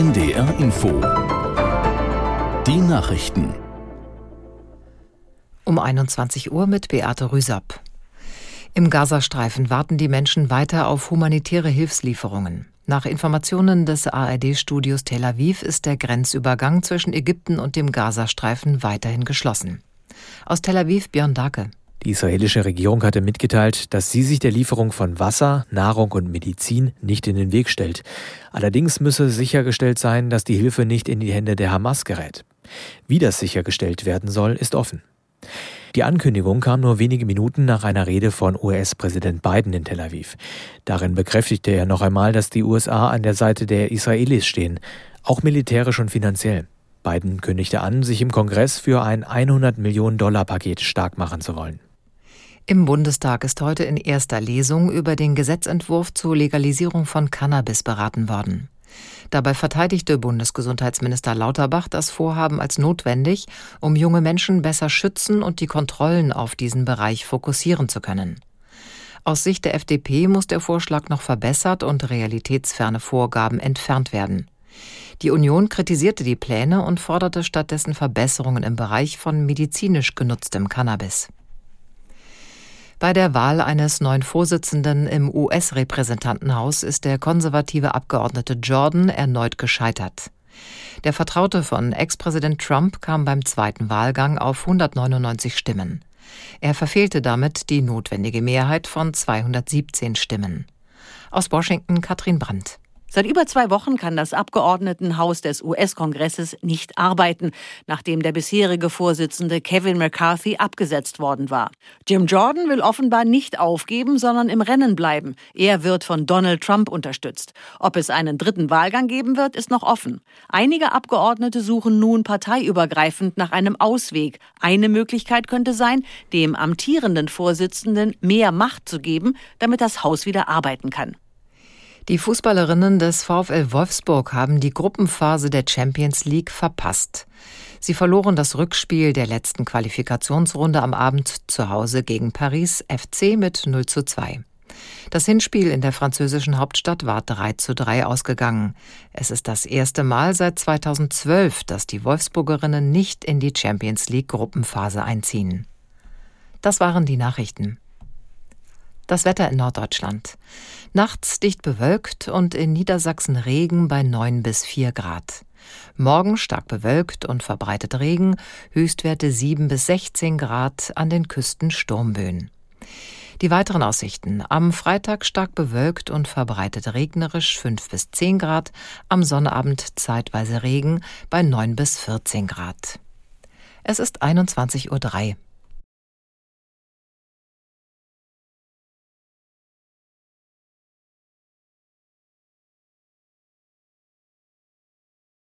NDR Info. Die Nachrichten. Um 21 Uhr mit Beate Rüsapp. Im Gazastreifen warten die Menschen weiter auf humanitäre Hilfslieferungen. Nach Informationen des ARD-Studios Tel Aviv ist der Grenzübergang zwischen Ägypten und dem Gazastreifen weiterhin geschlossen. Aus Tel Aviv Björn Dake. Die israelische Regierung hatte mitgeteilt, dass sie sich der Lieferung von Wasser, Nahrung und Medizin nicht in den Weg stellt. Allerdings müsse sichergestellt sein, dass die Hilfe nicht in die Hände der Hamas gerät. Wie das sichergestellt werden soll, ist offen. Die Ankündigung kam nur wenige Minuten nach einer Rede von US-Präsident Biden in Tel Aviv. Darin bekräftigte er noch einmal, dass die USA an der Seite der Israelis stehen, auch militärisch und finanziell. Biden kündigte an, sich im Kongress für ein 100 Millionen Dollar Paket stark machen zu wollen. Im Bundestag ist heute in erster Lesung über den Gesetzentwurf zur Legalisierung von Cannabis beraten worden. Dabei verteidigte Bundesgesundheitsminister Lauterbach das Vorhaben als notwendig, um junge Menschen besser schützen und die Kontrollen auf diesen Bereich fokussieren zu können. Aus Sicht der FDP muss der Vorschlag noch verbessert und realitätsferne Vorgaben entfernt werden. Die Union kritisierte die Pläne und forderte stattdessen Verbesserungen im Bereich von medizinisch genutztem Cannabis. Bei der Wahl eines neuen Vorsitzenden im US-Repräsentantenhaus ist der konservative Abgeordnete Jordan erneut gescheitert. Der Vertraute von Ex-Präsident Trump kam beim zweiten Wahlgang auf 199 Stimmen. Er verfehlte damit die notwendige Mehrheit von 217 Stimmen. Aus Washington Katrin Brandt. Seit über zwei Wochen kann das Abgeordnetenhaus des US-Kongresses nicht arbeiten, nachdem der bisherige Vorsitzende Kevin McCarthy abgesetzt worden war. Jim Jordan will offenbar nicht aufgeben, sondern im Rennen bleiben. Er wird von Donald Trump unterstützt. Ob es einen dritten Wahlgang geben wird, ist noch offen. Einige Abgeordnete suchen nun parteiübergreifend nach einem Ausweg. Eine Möglichkeit könnte sein, dem amtierenden Vorsitzenden mehr Macht zu geben, damit das Haus wieder arbeiten kann. Die Fußballerinnen des VfL Wolfsburg haben die Gruppenphase der Champions League verpasst. Sie verloren das Rückspiel der letzten Qualifikationsrunde am Abend zu Hause gegen Paris FC mit 0 zu 2. Das Hinspiel in der französischen Hauptstadt war 3 zu 3 ausgegangen. Es ist das erste Mal seit 2012, dass die Wolfsburgerinnen nicht in die Champions League Gruppenphase einziehen. Das waren die Nachrichten. Das Wetter in Norddeutschland. Nachts dicht bewölkt und in Niedersachsen Regen bei 9 bis 4 Grad. Morgen stark bewölkt und verbreitet Regen, Höchstwerte 7 bis 16 Grad, an den Küsten Sturmböen. Die weiteren Aussichten. Am Freitag stark bewölkt und verbreitet regnerisch 5 bis 10 Grad, am Sonnabend zeitweise Regen bei 9 bis 14 Grad. Es ist 21.03 Uhr.